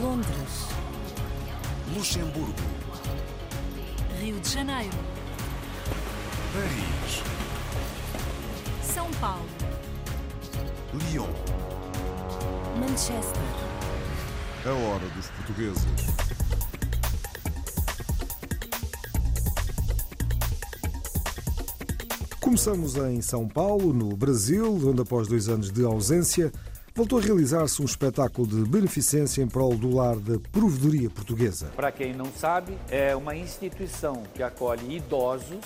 Londres, Luxemburgo, Rio de Janeiro, Paris, São Paulo, Lyon. Manchester, A hora dos portugueses. Começamos em São Paulo, no Brasil, onde após dois anos de ausência voltou a realizar-se um espetáculo de beneficência em prol do lar da provedoria portuguesa. Para quem não sabe, é uma instituição que acolhe idosos,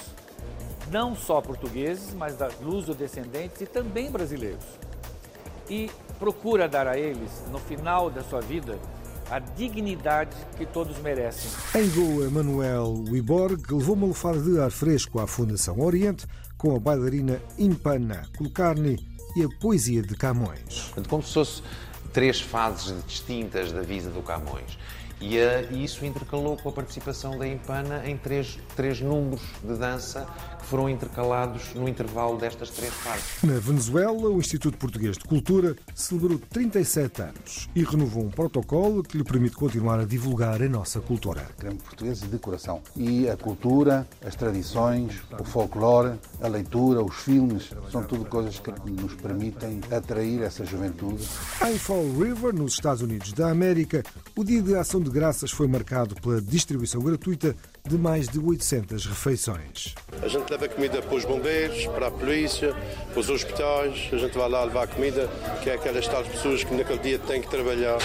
não só portugueses, mas luso-descendentes e também brasileiros. E procura dar a eles, no final da sua vida, a dignidade que todos merecem. Em Goa, Manuel Wiborg levou uma lufada de ar fresco à Fundação Oriente com a bailarina Impana Kulkarni e a poesia de Camões. Como se fosse três fases distintas da vida do Camões. E, eh, e isso intercalou com a participação da Impana em três, três números de dança que foram intercalados no intervalo destas três fases. Na Venezuela, o Instituto Português de Cultura celebrou 37 anos e renovou um protocolo que lhe permite continuar a divulgar a nossa cultura. Queremos portugueses de coração. E a cultura, as tradições, o folclore, a leitura, os filmes, são tudo coisas que nos permitem atrair essa juventude. River, nos Estados Unidos da América, o Dia de Ação de Graças foi marcado pela distribuição gratuita de mais de 800 refeições. A gente leva comida para os bombeiros, para a polícia, para os hospitais. A gente vai lá levar comida, que é aquelas tais pessoas que naquele dia têm que trabalhar.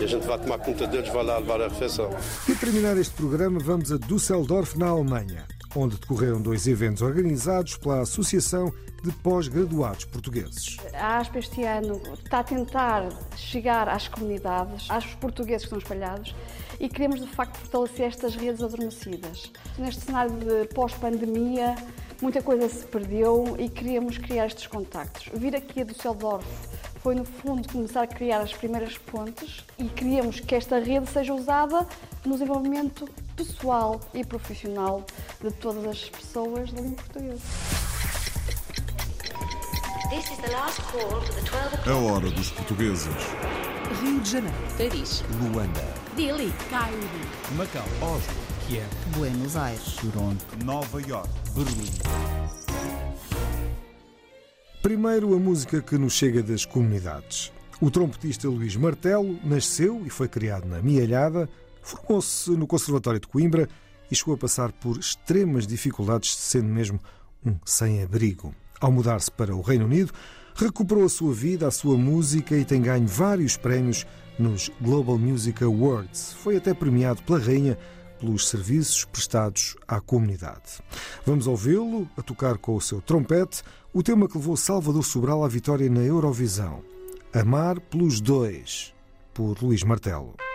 E a gente vai tomar conta deles, vai lá levar a refeição. E a terminar este programa, vamos a Düsseldorf, na Alemanha, onde decorreram dois eventos organizados pela Associação de Pós-Graduados Portugueses. A ASP este ano está a tentar chegar às comunidades, aos portugueses que estão espalhados e queremos de facto fortalecer estas redes adormecidas. Neste cenário de pós-pandemia, muita coisa se perdeu e queríamos criar estes contactos. Vir aqui a Düsseldorf foi no fundo começar a criar as primeiras pontes e queríamos que esta rede seja usada no desenvolvimento pessoal e profissional de todas as pessoas da língua portuguesa. This is the last call for the 12 o'clock. A hora dos portugueses. Rio de Janeiro, Paris, Luanda, Delhi, Cairo, Macau, Oslo, Kiev, Buenos Aires, Toronto, Nova York, Berlim. Primeiro, a música que nos chega das comunidades. O trompetista Luís Martelo nasceu e foi criado na Mialhada, formou-se no Conservatório de Coimbra e chegou a passar por extremas dificuldades, sendo mesmo um sem-abrigo. Ao mudar-se para o Reino Unido, recuperou a sua vida, a sua música e tem ganho vários prémios nos Global Music Awards. Foi até premiado pela Rainha pelos serviços prestados à comunidade. Vamos ouvi-lo a tocar com o seu trompete o tema que levou Salvador Sobral à vitória na Eurovisão. Amar pelos dois, por Luís Martelo.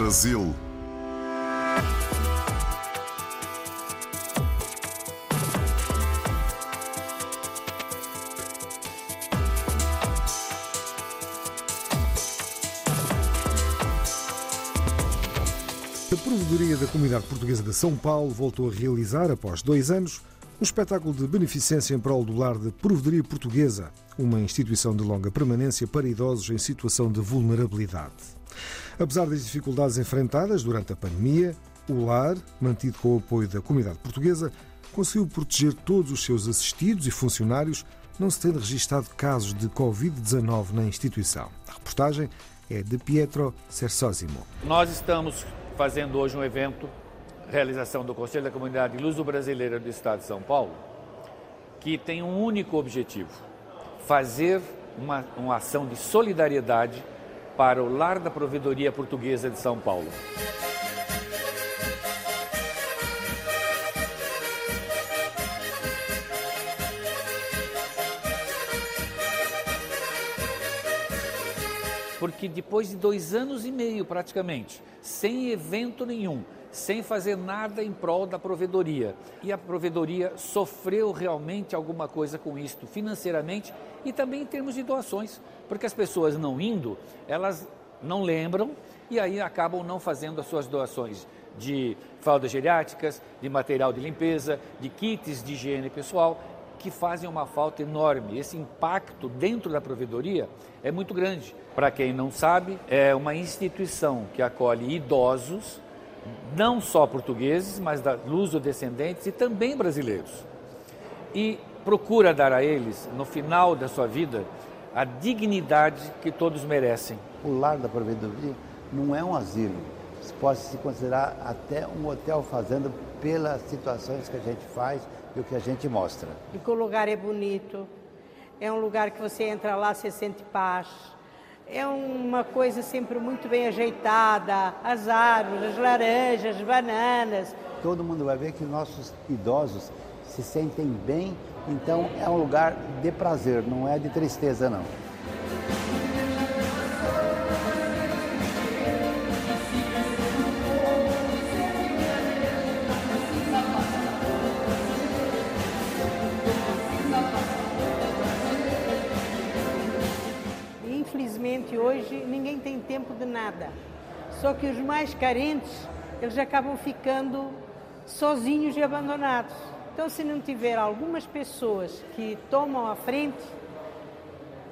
Brasil. A Provedoria da Comunidade Portuguesa de São Paulo voltou a realizar, após dois anos, um espetáculo de beneficência em prol do lar de Provedoria Portuguesa, uma instituição de longa permanência para idosos em situação de vulnerabilidade. Apesar das dificuldades enfrentadas durante a pandemia, o lar, mantido com o apoio da comunidade portuguesa, conseguiu proteger todos os seus assistidos e funcionários, não se tendo registado casos de Covid-19 na instituição. A reportagem é de Pietro Sersosimo. Nós estamos fazendo hoje um evento, realização do Conselho da Comunidade Luso-Brasileira do Estado de São Paulo, que tem um único objetivo: fazer uma, uma ação de solidariedade para o Lar da Provedoria Portuguesa de São Paulo. Porque depois de dois anos e meio praticamente, sem evento nenhum, sem fazer nada em prol da provedoria. E a provedoria sofreu realmente alguma coisa com isto, financeiramente e também em termos de doações, porque as pessoas não indo, elas não lembram e aí acabam não fazendo as suas doações de fraldas geriátricas, de material de limpeza, de kits de higiene pessoal, que fazem uma falta enorme. Esse impacto dentro da provedoria é muito grande. Para quem não sabe, é uma instituição que acolhe idosos não só portugueses, mas da luso-descendentes e também brasileiros. E procura dar a eles, no final da sua vida, a dignidade que todos merecem. O lar da provedoria não é um asilo, pode se considerar até um hotel fazenda pelas situações que a gente faz e o que a gente mostra. E que o lugar é bonito, é um lugar que você entra lá, você sente paz, é uma coisa sempre muito bem ajeitada, as árvores, as laranjas, as bananas. Todo mundo vai ver que nossos idosos se sentem bem, então é um lugar de prazer, não é de tristeza não. Hoje ninguém tem tempo de nada. Só que os mais carentes, eles acabam ficando sozinhos e abandonados. Então, se não tiver algumas pessoas que tomam a frente,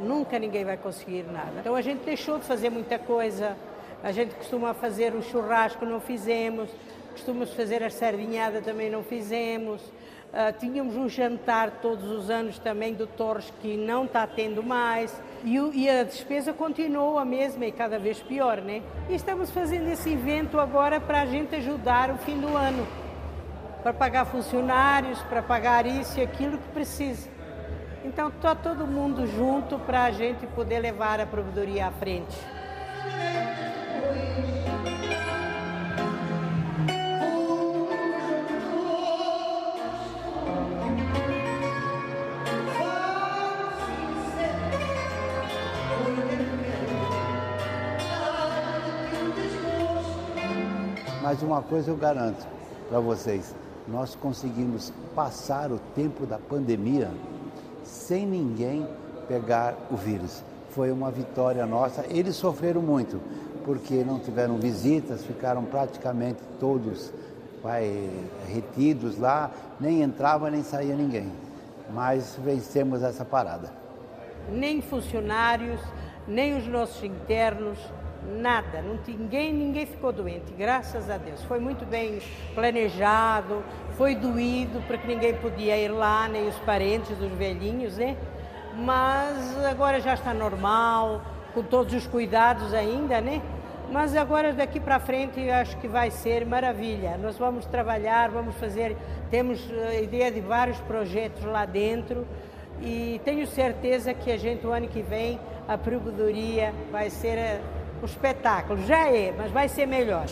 nunca ninguém vai conseguir nada. Então, a gente deixou de fazer muita coisa. A gente costuma fazer o churrasco, não fizemos. Costumamos fazer a sardinhada, também não fizemos. Uh, tínhamos um jantar todos os anos também do Torres que não está tendo mais e, o, e, a despesa continuou a mesma e cada vez pior, né? E estamos fazendo esse evento agora para a gente ajudar o fim do ano, para pagar funcionários, para pagar isso e aquilo que precisa. Então está todo mundo junto para a gente poder levar a provedoria à frente. Mas uma coisa eu garanto para vocês: nós conseguimos passar o tempo da pandemia sem ninguém pegar o vírus. Foi uma vitória nossa. Eles sofreram muito, porque não tiveram visitas, ficaram praticamente todos vai, retidos lá, nem entrava nem saía ninguém. Mas vencemos essa parada. Nem funcionários, nem os nossos internos, nada, não, ninguém, ninguém ficou doente, graças a Deus. Foi muito bem planejado, foi doído, porque ninguém podia ir lá, nem os parentes dos velhinhos, né? Mas agora já está normal, com todos os cuidados ainda, né? Mas agora daqui para frente eu acho que vai ser maravilha. Nós vamos trabalhar, vamos fazer, temos a ideia de vários projetos lá dentro e tenho certeza que a gente o ano que vem a provedoria vai ser o espetáculo. Já é, mas vai ser melhor.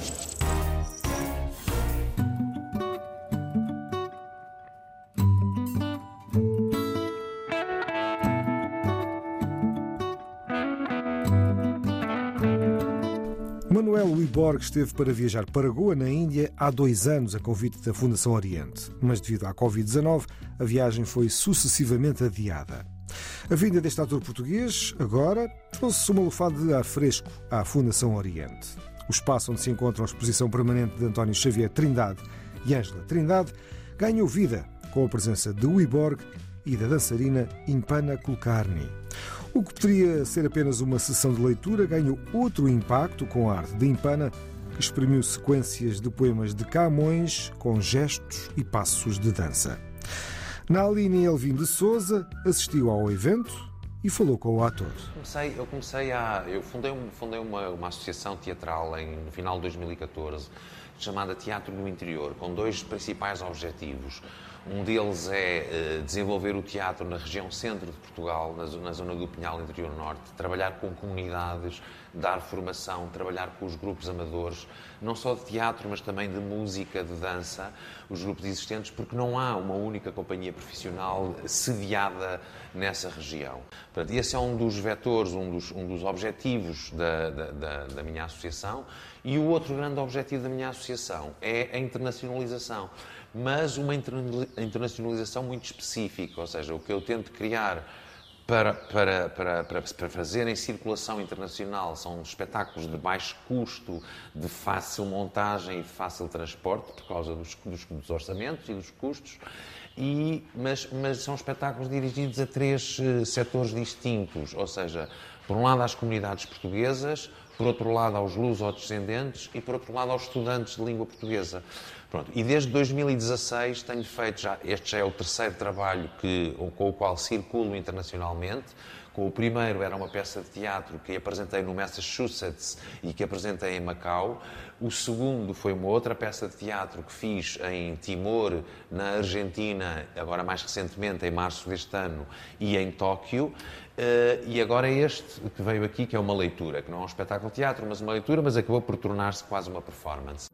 Manuel Wiborg esteve para viajar para Goa, na Índia, há dois anos, a convite da Fundação Oriente. Mas devido à Covid-19, a viagem foi sucessivamente adiada. A vinda deste ator português, agora, trouxe uma lufada de ar fresco à Fundação Oriente. O espaço onde se encontra a exposição permanente de António Xavier Trindade e Ângela Trindade ganhou vida com a presença de Wiborg e da dançarina Impana Kulkarni. O que poderia ser apenas uma sessão de leitura ganhou outro impacto com a arte de Impana, que exprimiu sequências de poemas de Camões com gestos e passos de dança. Naline Elvin de Souza assistiu ao evento e falou com o ator. Comecei, eu comecei a. Eu fundei, fundei uma, uma associação teatral em, no final de 2014 chamada Teatro no Interior, com dois principais objetivos. Um deles é uh, desenvolver o teatro na região centro de Portugal, na, na zona do Pinhal Interior Norte, trabalhar com comunidades, dar formação, trabalhar com os grupos amadores, não só de teatro, mas também de música, de dança, os grupos existentes, porque não há uma única companhia profissional sediada nessa região. Portanto, esse é um dos vetores, um dos, um dos objetivos da, da, da, da minha associação. E o outro grande objetivo da minha associação é a internacionalização mas uma internacionalização muito específica, ou seja, o que eu tento criar para, para, para, para, fazer em circulação internacional são espetáculos de baixo custo, de fácil montagem e de fácil transporte, por causa dos, dos, dos orçamentos e dos custos, e, mas, mas, são espetáculos dirigidos a três uh, setores distintos, ou seja, por um lado às comunidades portuguesas, por outro lado aos luso-descendentes e por outro lado aos estudantes de língua portuguesa. Pronto, e desde 2016 tenho feito já, este já é o terceiro trabalho que, com o qual circulo internacionalmente. Com o primeiro era uma peça de teatro que apresentei no Massachusetts e que apresentei em Macau. O segundo foi uma outra peça de teatro que fiz em Timor, na Argentina, agora mais recentemente, em março deste ano, e em Tóquio. Uh, e agora este que veio aqui, que é uma leitura, que não é um espetáculo de teatro, mas uma leitura, mas acabou por tornar-se quase uma performance.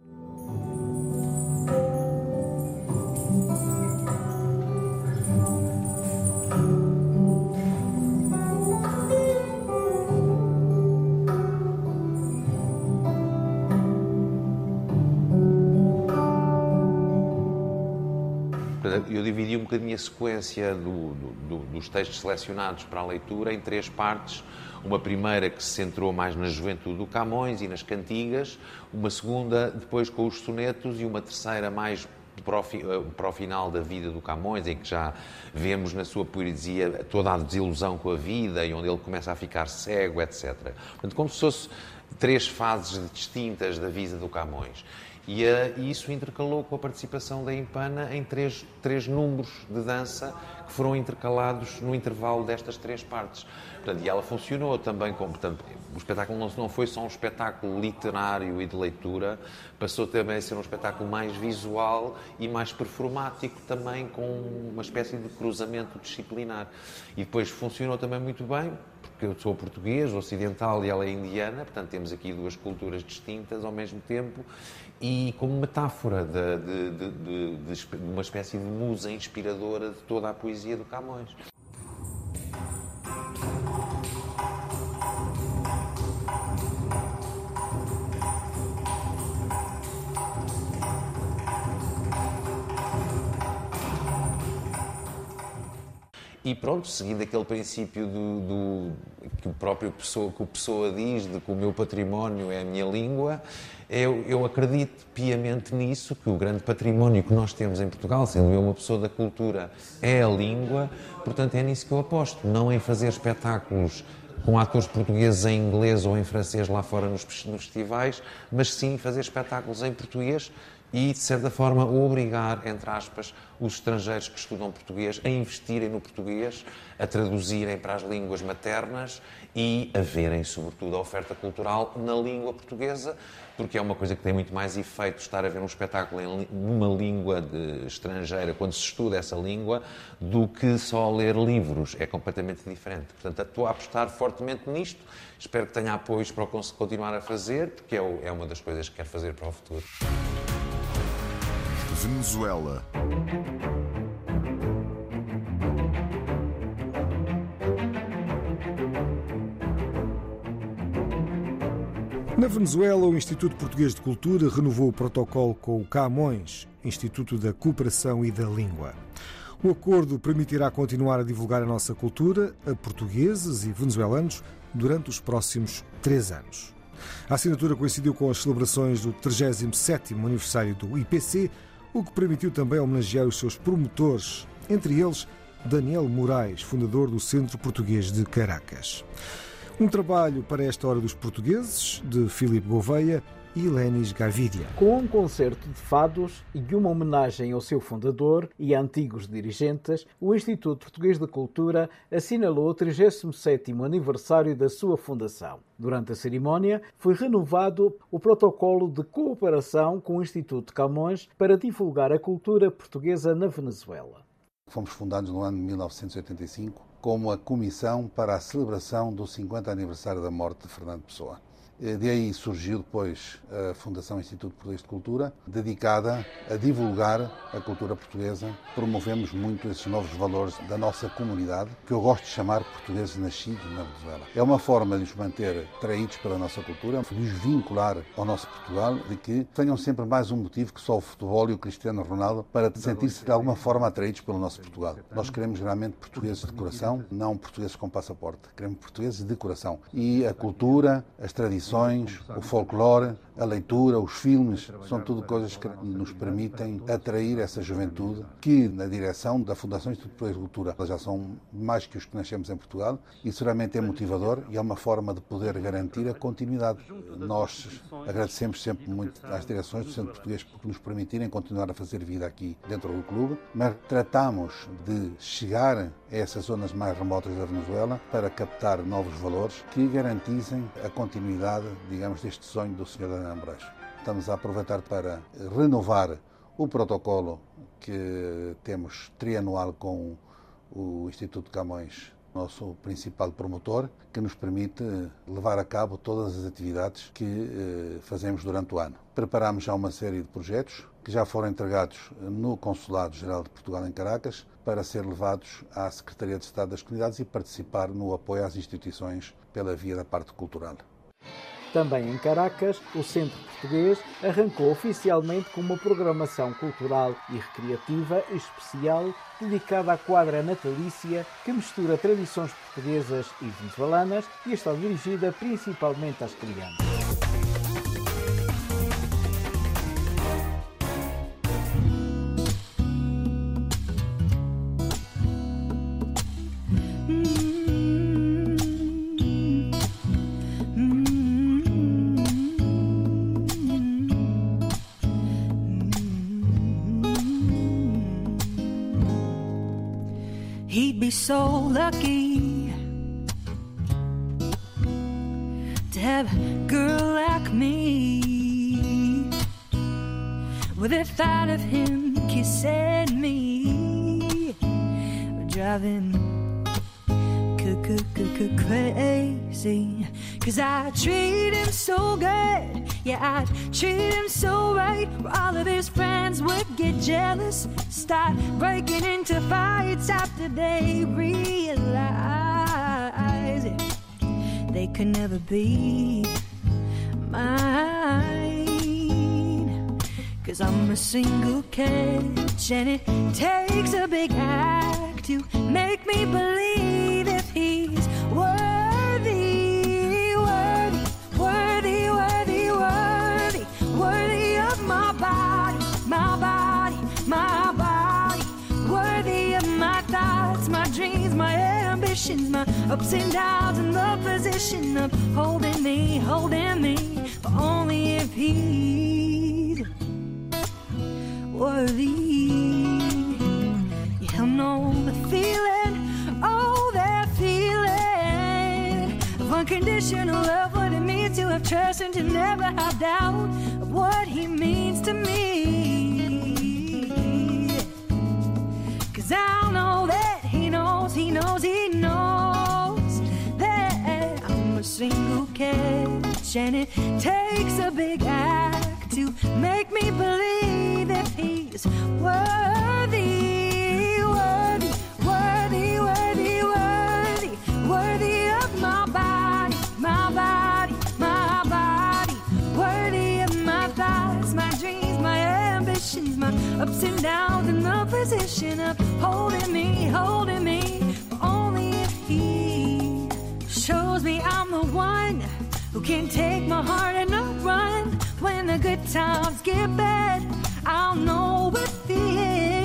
Dividi um bocadinho a sequência do, do, dos textos selecionados para a leitura em três partes. Uma primeira que se centrou mais na juventude do Camões e nas cantigas, uma segunda depois com os sonetos e uma terceira mais para o, eh, final da vida do Camões, em que já vemos na sua poesia toda a desilusão com a vida e onde ele começa a ficar cego, etc. Portanto, como se fosse três fases distintas da vida do Camões. E, uh, isso intercalou com a participação da Impana em três, três números de dança que foram intercalados no intervalo destas três partes. Portanto, e ela funcionou também como. Portanto, o espetáculo não, não foi só um espetáculo literário e de leitura, passou também a ser um espetáculo mais visual e mais performático também, com uma espécie de cruzamento disciplinar. E depois funcionou também muito bem, porque eu sou português, ocidental e ela é indiana, portanto temos aqui duas culturas distintas ao mesmo tempo e como metáfora de, de, de, de, uma espécie de musa inspiradora de toda a poesia do Camões. E pronto, seguindo aquele princípio do, do, que o próprio pessoa, que o Pessoa diz de que o meu património é a minha língua, eu, eu acredito piamente nisso, que o grande património que nós temos em Portugal, sendo eu uma pessoa da cultura, é a língua, portanto é nisso que eu aposto, não em fazer espetáculos com atores portugueses em inglês ou em francês lá fora nos, nos festivais, mas sim fazer espetáculos em português e, de certa forma, obrigar, entre aspas, os estrangeiros que estudam português a investirem no português, a traduzirem para as línguas maternas e a verem, sobretudo, a oferta cultural na língua portuguesa, porque é uma coisa que tem muito mais efeito estar a ver um espetáculo em uma língua estrangeira, quando se estuda essa língua, do que só ler livros. É completamente diferente. Portanto, estou a apostar fortemente nisto. Espero que tenha apoios para continuar a fazer, porque é, é uma das coisas que quero fazer para o futuro. Venezuela. Na Venezuela, o Instituto Português de Cultura renovou o protocolo com o Camões, Instituto da Cooperação e da Língua. O acordo permitirá continuar a divulgar a nossa cultura a portugueses e venezuelanos durante os próximos três anos. A assinatura coincidiu com as celebrações do 37º aniversário do IPC, o que permitiu também homenagear os seus promotores, entre eles Daniel Moraes, fundador do Centro Português de Caracas. Um trabalho para esta hora dos portugueses, de Filipe Gouveia e Lenis Gavidia. Com um concerto de fados e uma homenagem ao seu fundador e a antigos dirigentes, o Instituto Português de Cultura assinalou o 37º aniversário da sua fundação. Durante a cerimónia, foi renovado o protocolo de cooperação com o Instituto Camões para divulgar a cultura portuguesa na Venezuela. Fomos fundados no ano de 1985 como a Comissão para a Celebração do 50 aniversário da morte de Fernando Pessoa. Eh, de aí surgiu depois a Fundação Instituto Português de Cultura, dedicada a divulgar a cultura portuguesa. Promovemos muito esses novos valores da nossa comunidade, que eu gosto de chamar portugueses nascidos na Venezuela. É uma forma de os manter traídos pela nossa cultura, de os vincular ao nosso Portugal, de que tenham sempre mais um motivo que só o futebol e o Cristiano Ronaldo para sentir-se de alguma forma atraídos pelo nosso Portugal. Nós queremos realmente portugueses de coração, não portugueses com passaporte. Queremos portugueses de coração. E a cultura, as tradições, tradições, o folclore, a leitura, os filmes, são tudo coisas que nos permitem atrair essa juventude que, na direção da Fundação Instituto de Cultura, já são mais que os que nascemos em Portugal, e seguramente é motivador e é uma forma de poder garantir a continuidade. Nós agradecemos sempre muito às direções do Centro Português por nos permitirem continuar a fazer vida aqui dentro do clube, mas tratamos de chegar a essas zonas mais remotas da Venezuela para captar novos valores que garantissem a continuidade digamos, deste sonho do Sr. Moraes. Estamos a aproveitar para renovar o protocolo que temos trianual com o Instituto Camões, nosso principal promotor, que nos permite levar a cabo todas as atividades que eh, fazemos durante o ano. Preparamos já uma série de projetos que já foram entregados no Consulado-Geral de Portugal em Caracas para ser levados à Secretaria de Estado das Comunidades e participar no apoio às instituições pela via da parte cultural. Também em Caracas, o Centro Português arrancou oficialmente com uma programação cultural e recreativa especial dedicada à quadra natalícia que mistura tradições portuguesas e venezuelanas e está dirigida principalmente às crianças. So lucky to have a girl like me. With the thought of him kissing me driving crazy. Cause I treat him so good yeah I'd treat him so right all of his friends would get jealous start breaking into fights after they realize it. They could never be mine. Cause I'm a single catch, and it takes a big act to make me believe dreams, my ambitions, my ups and downs, and the position of holding me, holding me, but only if he's worthy. You know the feeling, oh, that feeling of unconditional love, what it means to have trust and to never have doubt of what he means to me. knows, he knows, he knows that I'm a single catch, and it takes a big act to make me believe that he's worthy, worthy, worthy, worthy, worthy, worthy of my body, my body, my body, worthy of my thoughts, my dreams, my ambitions, my ups and downs, and the position of holding me, holding. Can take my heart and not run. When the good times get bad, I'll know if he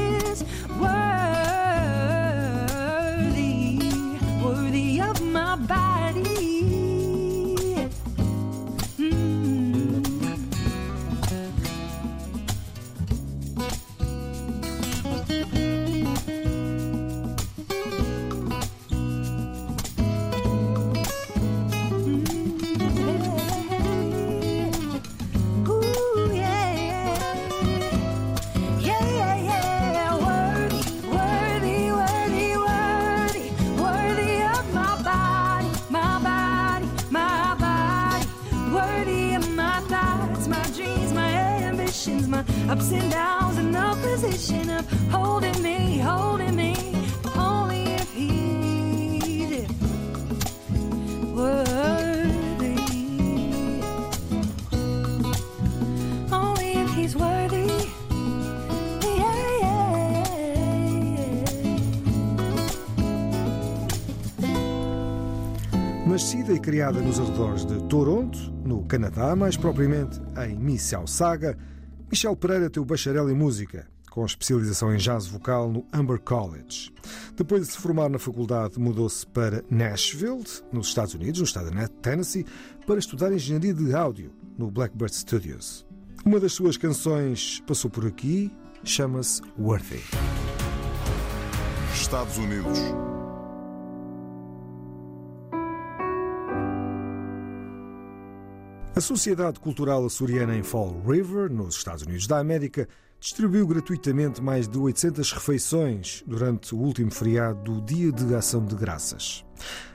Nascida e criada nos arredores de Toronto, no Canadá, mais propriamente em Mississauga, Michelle Pereira tem o bacharel em música, com especialização em jazz vocal no Humber College. Depois de se formar na faculdade, mudou-se para Nashville, nos Estados Unidos, no estado de Tennessee, para estudar engenharia de áudio no Blackbird Studios. Uma das suas canções passou por aqui, chama-se Worthy. Estados Unidos. A Sociedade Cultural Açoriana em Fall River, nos Estados Unidos da América, distribuiu gratuitamente mais de 800 refeições durante o último feriado do Dia de Ação de Graças.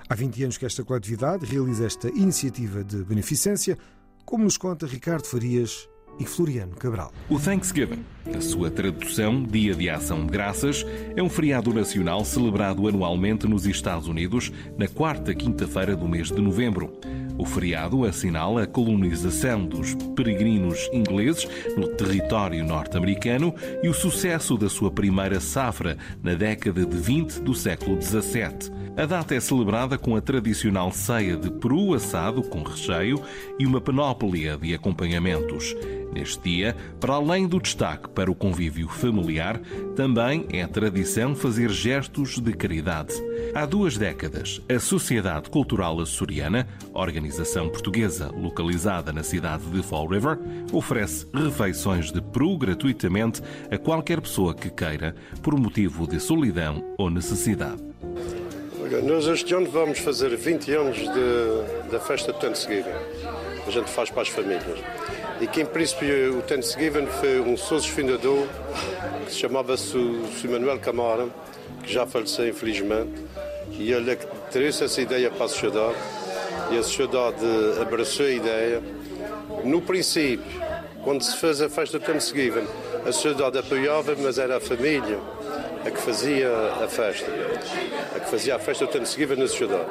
Há 20 anos que esta coletividade realiza esta iniciativa de beneficência, como nos conta Ricardo Farias e Floriano Cabral. O Thanksgiving, a sua tradução, Dia de Ação de Graças, é um feriado nacional celebrado anualmente nos Estados Unidos na quarta quinta-feira do mês de novembro. O feriado assinala a colonização dos peregrinos ingleses no território norte-americano e o sucesso da sua primeira safra na década de 20 do século XVII. A data é celebrada com a tradicional ceia de peru assado com recheio e uma panóplia de acompanhamentos. Neste dia, para além do destaque para o convívio familiar, também é tradição fazer gestos de caridade. Há duas décadas, a Sociedade Cultural Açoriana, organização portuguesa localizada na cidade de Fall River, oferece refeições de peru gratuitamente a qualquer pessoa que queira, por motivo de solidão ou necessidade. Nós este ano vamos fazer 20 anos da festa de Thanksgiving. A gente faz para as famílias. E que, em princípio, o Thanksgiving foi um sócio fundador que se chamava-se o Sr. Manuel Camara, que já faleceu, infelizmente. E ele é trouxe essa ideia para a sociedade. E a sociedade abraçou a ideia. No princípio, quando se fez a festa de Thanksgiving, a sociedade apoiava, mas era a família a que fazia a festa, a que fazia a festa do Thanksgiving na sociedade.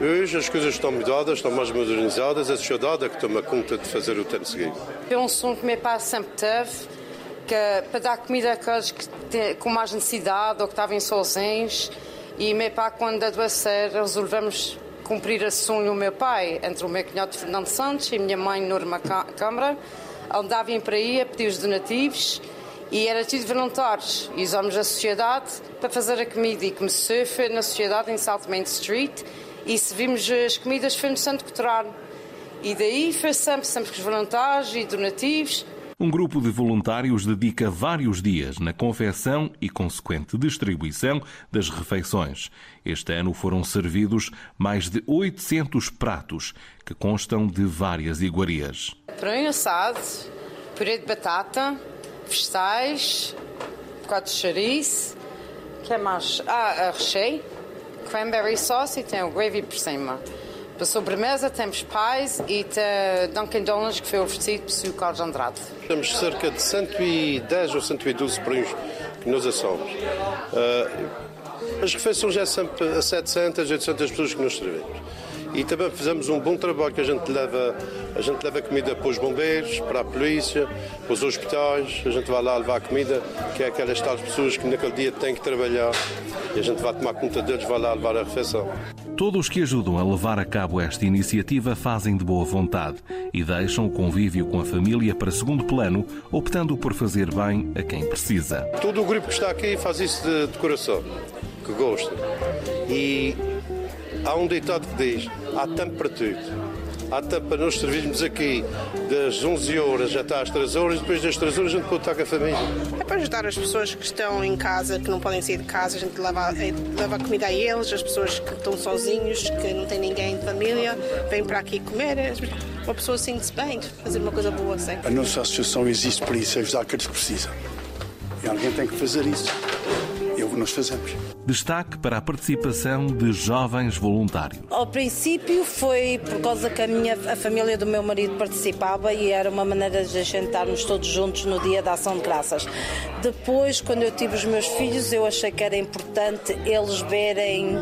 Hoje as coisas estão mudadas, estão mais modernizadas, a sociedade é que toma conta de fazer o Thanksgiving. É um som que meu pai sempre teve, que, para dar comida àqueles que têm, com mais necessidade ou que estavam sozinhos. E meu pai, quando adoecer, resolvemos cumprir esse sonho do meu pai, entre o meu cunhado Fernando Santos e minha mãe Norma Câmara. Andavam para aí a pedir os donativos e era tudo voluntários. E usamos a sociedade para fazer a comida e começou foi na sociedade em South Main Street e se vimos as comidas foi no Santo Coturano. E daí foi sempre, sempre com os voluntários e donativos. Um grupo de voluntários dedica vários dias na confecção e consequente distribuição das refeições. Este ano foram servidos mais de 800 pratos, que constam de várias iguarias. Peru assado, purê de batata, vegetais, um bocado de chouriço. Que é mais? Ah, recheio, cranberry sauce e tem o gravy por cima. Para sobremesa temos pies e tem Dunkin' Donuts que foi oferecido por. Carlos Andrade. Temos cerca de 110 ou 112 perus que nós assamos. Ah, as refeições é sempre a 700, 800 pessoas que nós servimos. E também fizemos um bom trabalho que a gente leva, a gente leva comida para os bombeiros, para a polícia, para os hospitais, a gente vai lá levar comida, que é aquelas tais pessoas que naquele dia têm que trabalhar e a gente vai tomar conta deles, vai lá levar a refeição. Todos que ajudam a levar a cabo esta iniciativa fazem de boa vontade e deixam o convívio com a família para segundo plano, optando por fazer bem a quem precisa. Todo o grupo que está aqui faz isso de, de coração, que gosta. E há um ditado que diz: há tempo para tudo. Há tempo para nós servirmos aqui das 11 horas até às 3 horas, depois das 3 horas a gente pode estar com a família. É para ajudar as pessoas que estão em casa, que não podem sair de casa, a gente leva, eh, leva comida a eles, as pessoas que estão sozinhos, que não têm ninguém de família, vêm para aqui comer. Uma pessoa sente-se bem, fazer uma coisa boa sempre. A nossa associação existe para isso, ajudar aqueles que precisam. E alguém tem que fazer isso. Nós fazemos. Destaque para a participação de jovens voluntários. Ao princípio foi por causa que a, minha, a família do meu marido participava e era uma maneira de a gente estarmos todos juntos no dia da ação de graças. Depois, quando eu tive os meus filhos, eu achei que era importante eles verem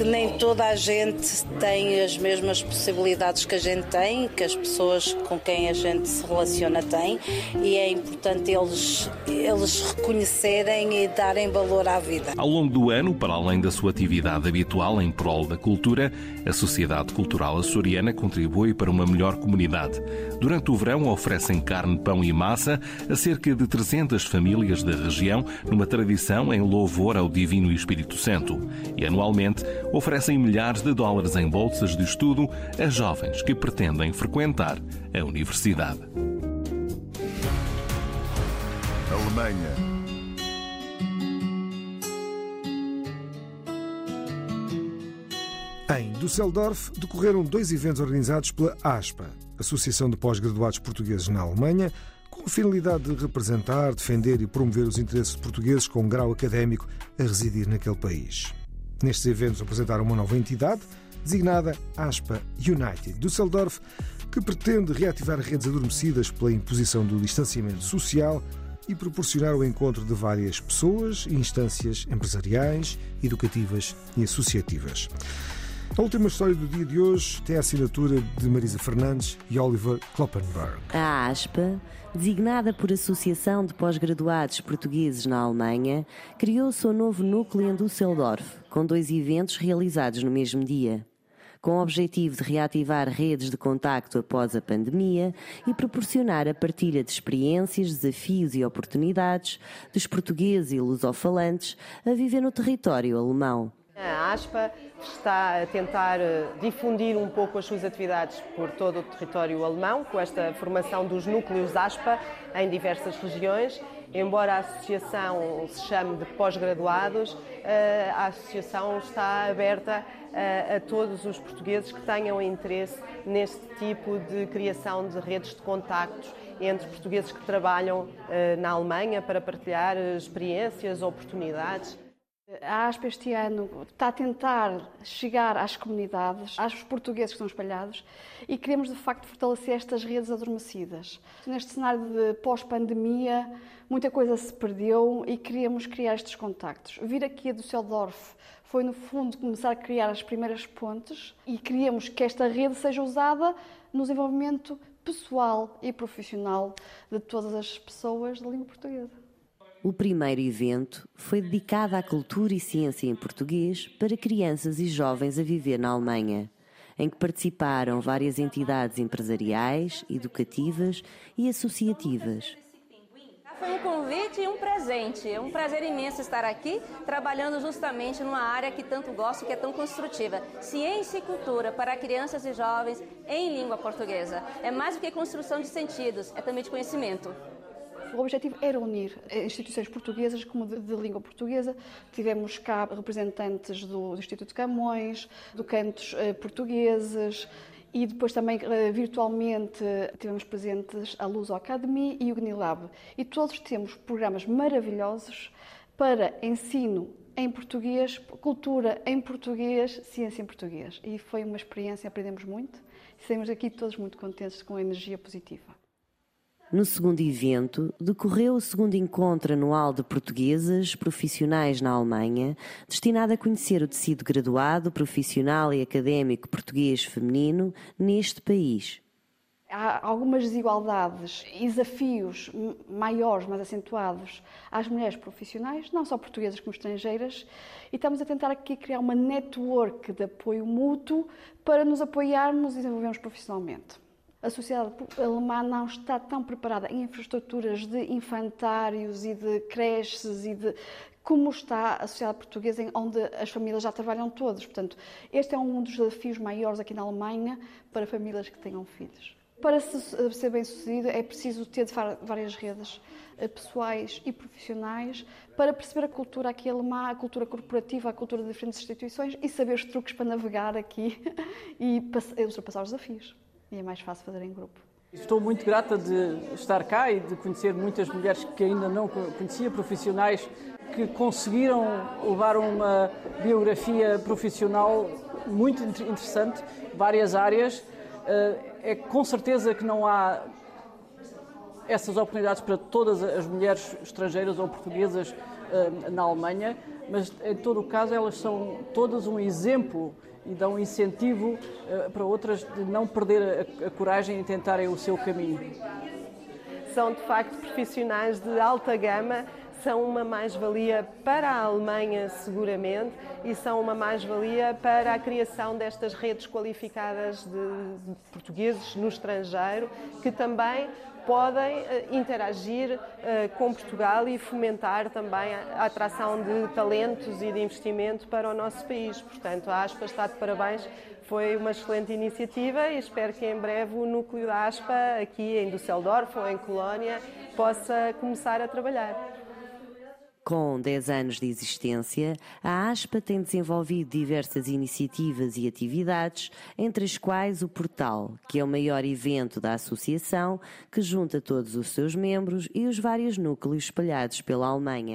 que nem toda a gente tem as mesmas possibilidades que a gente tem, que as pessoas com quem a gente se relaciona têm, e é importante eles, eles reconhecerem e darem valor à vida. Ao longo do ano, para além da sua atividade habitual em prol da cultura, a Sociedade Cultural Açoriana contribui para uma melhor comunidade. Durante o verão, oferecem carne, pão e massa a cerca de 300 famílias da região, numa tradição em louvor ao Divino Espírito Santo. E anualmente, oferecem milhares de dólares em bolsas de estudo a jovens que pretendem frequentar a universidade. Alemanha. Em Düsseldorf decorreram dois eventos organizados pela ASPA, Associação de Pós-Graduados Portugueses na Alemanha, com a finalidade de representar, defender e promover os interesses de portugueses com grau académico a residir naquele país. Nestes eventos apresentaram uma nova entidade, designada ASPA United Düsseldorf, que pretende reativar redes adormecidas pela imposição do distanciamento social e proporcionar o encontro de várias pessoas e instâncias empresariais, educativas e associativas. A última história do dia de hoje tem a assinatura de Marisa Fernandes e Oliver Kloppenberg. A ASPA, designada por Associação de Pós-Graduados Portugueses na Alemanha, criou o seu novo núcleo em Düsseldorf, com dois eventos realizados no mesmo dia. Com o objetivo de reativar redes de contacto após a pandemia e proporcionar a partilha de experiências, desafios e oportunidades dos portugueses e lusofalantes a viver no território alemão. A ASPA está a tentar eh, difundir um pouco as suas atividades por todo o território alemão, com esta formação dos núcleos ASPA em diversas regiões. Embora a associação se chame de pós-graduados, eh, a associação está aberta eh, a todos os portugueses que tenham interesse neste tipo de criação de redes de contactos entre portugueses que trabalham na Alemanha para partilhar experiências, oportunidades. A ASP este ano está a tentar chegar às comunidades, aos portugueses que estão espalhados e queremos de facto fortalecer estas redes adormecidas. Neste cenário de pós-pandemia, muita coisa se perdeu e queríamos criar estes contactos. Vir aqui a Düsseldorf foi no fundo começar a criar as primeiras pontes e queríamos que esta rede seja usada no desenvolvimento pessoal e profissional de todas as pessoas da língua portuguesa. O primeiro evento foi dedicado à cultura e ciência em português para crianças e jovens a viver na Alemanha, em que participaram várias entidades empresariais, educativas e associativas. Foi um convite e um presente. É um prazer imenso estar aqui, trabalhando justamente numa área que tanto gosto, que é tão construtiva. Ciência e cultura para crianças e jovens em língua portuguesa. É mais do que construção de sentidos, é também de conhecimento. O objetivo era unir instituições portuguesas como de, de língua portuguesa. Tivemos cá representantes do, Instituto Camões, do Cantos eh, Portugueses, e depois também eh, virtualmente tivemos presentes a Luso Academy e o GNILAB. E todos temos programas maravilhosos para ensino em português, cultura em português, ciência em português. E foi uma experiência, aprendemos muito saímos aqui todos muito contentes com a energia positiva. No segundo evento, decorreu o segundo encontro anual de portuguesas profissionais na Alemanha, destinado a conhecer o tecido graduado, profissional e académico português feminino neste país. Há algumas desigualdades e desafios maiores, mais acentuados às mulheres profissionais, não só portuguesas como estrangeiras, e estamos a tentar aqui criar uma network de apoio mútuo para nos apoiarmos e desenvolvermos profissionalmente. A sociedade alemã não está tão preparada em infraestruturas de infantários e de creches e de como está a sociedade portuguesa, onde as famílias já trabalham todos. Portanto, este é um dos desafios maiores aqui na Alemanha para famílias que tenham filhos. Para ser bem sucedido é preciso ter várias redes eh, pessoais e profissionais para perceber a cultura aqui alemã, a cultura corporativa, a cultura de diferentes instituições e saber os truques para navegar aqui e ultrapassar os desafios. E é mais fácil fazer em grupo. Estou muito grata de estar cá e de conhecer muitas mulheres que ainda não conhecia, profissionais que conseguiram levar uma biografia profissional muito interessante, várias áreas eh, é com certeza que não há essas oportunidades para todas as mulheres estrangeiras ou portuguesas eh, na Alemanha, mas em todo o caso elas são todas um exemplo e dão incentivo eh, para outras de não perder a, coragem e tentarem o seu caminho. São de facto profissionais de alta gama são uma mais-valia para a Alemanha, seguramente, e são uma mais-valia para a criação destas redes qualificadas de portugueses no estrangeiro, que também podem eh, interagir eh, com Portugal e fomentar também a atração de talentos e de investimento para o nosso país. Portanto, a ASPA está de parabéns, foi uma excelente iniciativa e espero que em breve o núcleo da ASPA, aqui em Düsseldorf ou em Colónia, possa começar a trabalhar. Com 10 anos de existência, a ASPA tem desenvolvido diversas iniciativas e atividades, entre as quais o Portal, que é o maior evento da associação que junta todos os seus membros e os vários núcleos espalhados pela Alemanha.